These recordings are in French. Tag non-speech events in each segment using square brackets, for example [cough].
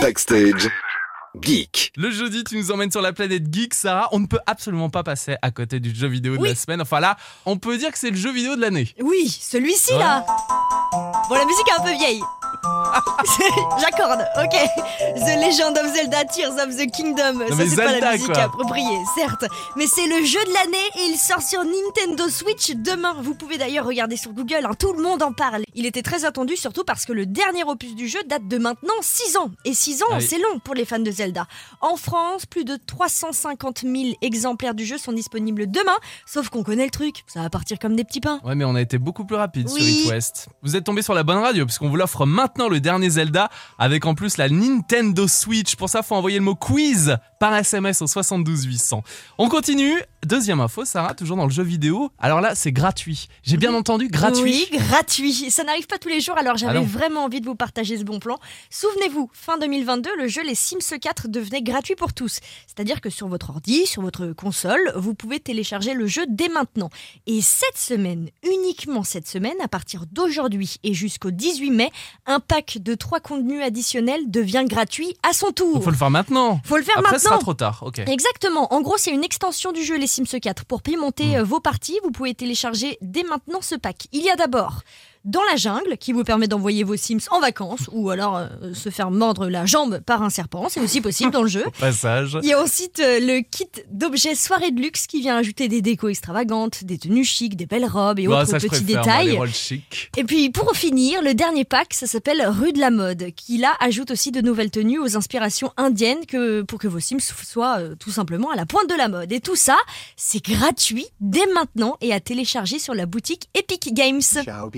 Backstage. Geek. Le jeudi, tu nous emmènes sur la planète Geek, Sarah. On ne peut absolument pas passer à côté du jeu vidéo de Oui. la semaine. Enfin là, on peut dire que c'est le jeu vidéo de l'année. Oui, celui-ci là. Bon, la musique est un peu vieille. [laughs] J'accorde, ok. The Legend of Zelda Tears of the Kingdom. Ça, c'est pas la musique quoi. appropriée, certes. Mais c'est le jeu de l'année et il sort sur Nintendo Switch demain. Vous pouvez d'ailleurs regarder sur Google, hein, tout le monde en parle. Il était très attendu, surtout parce que le dernier opus du jeu date de maintenant 6 ans. Et 6 ans, Ah oui. c'est long pour les fans de Zelda. En France, plus de 350 000 exemplaires du jeu sont disponibles demain. Sauf qu'on connaît le truc, ça va partir comme des petits pains. Ouais, mais on a été beaucoup plus rapide sur Oui. It West. Vous êtes tombé sur la bonne radio, puisqu'on vous l'offre maintenant le dernier Zelda, avec en plus la Nintendo Switch. Pour ça, faut envoyer le mot quiz par SMS au 72 800. On continue. Deuxième info, Sarah, toujours dans le jeu vidéo. Alors là, c'est gratuit. J'ai bien entendu gratuit. Oui, gratuit. Ça n'arrive pas tous les jours, alors j'avais Ah vraiment envie de vous partager ce bon plan. Souvenez-vous, fin 2022, le jeu Les Sims 4 devenait gratuit pour tous. C'est-à-dire que sur votre ordi, sur votre console, vous pouvez télécharger le jeu dès maintenant. Et cette semaine, uniquement cette semaine, à partir d'aujourd'hui et jusqu'au 18 mai, un pack de trois contenus additionnels devient gratuit à son tour. Donc, faut le faire maintenant. Faut le faire Après, ce sera trop tard. Ok. Exactement. En gros, c'est une extension du jeu Les Sims 4. Pour pimenter Mm. euh, vos parties, vous pouvez télécharger dès maintenant ce pack. Il y a d'abord dans la jungle, qui vous permet d'envoyer vos Sims en vacances ou alors euh, se faire mordre la jambe par un serpent. C'est aussi possible dans le jeu. [laughs] Au passage. Il y a ensuite euh, le kit d'objets soirée de luxe qui vient ajouter des décos extravagantes, des tenues chics, des belles robes et Bah, autres ça, je petits préfère, moi, détails. les rôles chics. Et puis pour finir, le dernier pack, ça s'appelle Rue de la mode, qui là ajoute aussi de nouvelles tenues aux inspirations indiennes que, pour que vos Sims soient euh, tout simplement à la pointe de la mode. Et tout ça, c'est gratuit dès maintenant et à télécharger sur la boutique Epic Games. Ciao,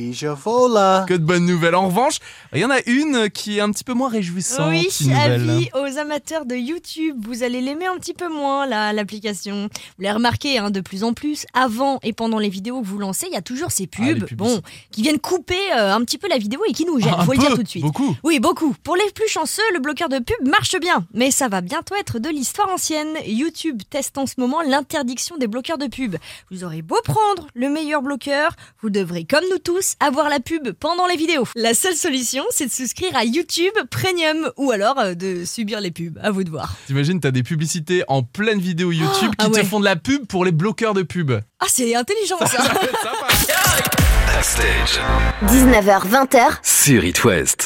Que de bonnes nouvelles. En revanche, il y en a une qui est un petit peu moins réjouissante. Oui, avis aux amateurs de YouTube, vous allez l'aimer un petit peu moins là, l'application. Vous l'avez remarqué hein, de plus en plus, avant et pendant les vidéos que vous lancez, il y a toujours ces Ah, pubs, bon, qui viennent couper euh, un petit peu la vidéo et qui nous gênent, Ah, faut le dire tout de suite. Beaucoup. Oui, beaucoup. Pour les plus chanceux, le bloqueur de pub marche bien. Mais ça va bientôt être de l'histoire ancienne. YouTube teste en ce moment l'interdiction des bloqueurs de pub. Vous aurez beau prendre le meilleur bloqueur, vous devrez, comme nous tous, avoir la pub pendant les vidéos. La seule solution, c'est de souscrire à YouTube Premium ou alors euh, de subir les pubs. À vous de voir. T'imagines, t'as des publicités en pleine vidéo YouTube qui ah ouais. te font de la pub pour les bloqueurs de pub. Ah, c'est intelligent ça. [laughs] Backstage. 19h, 20h, Sur It West.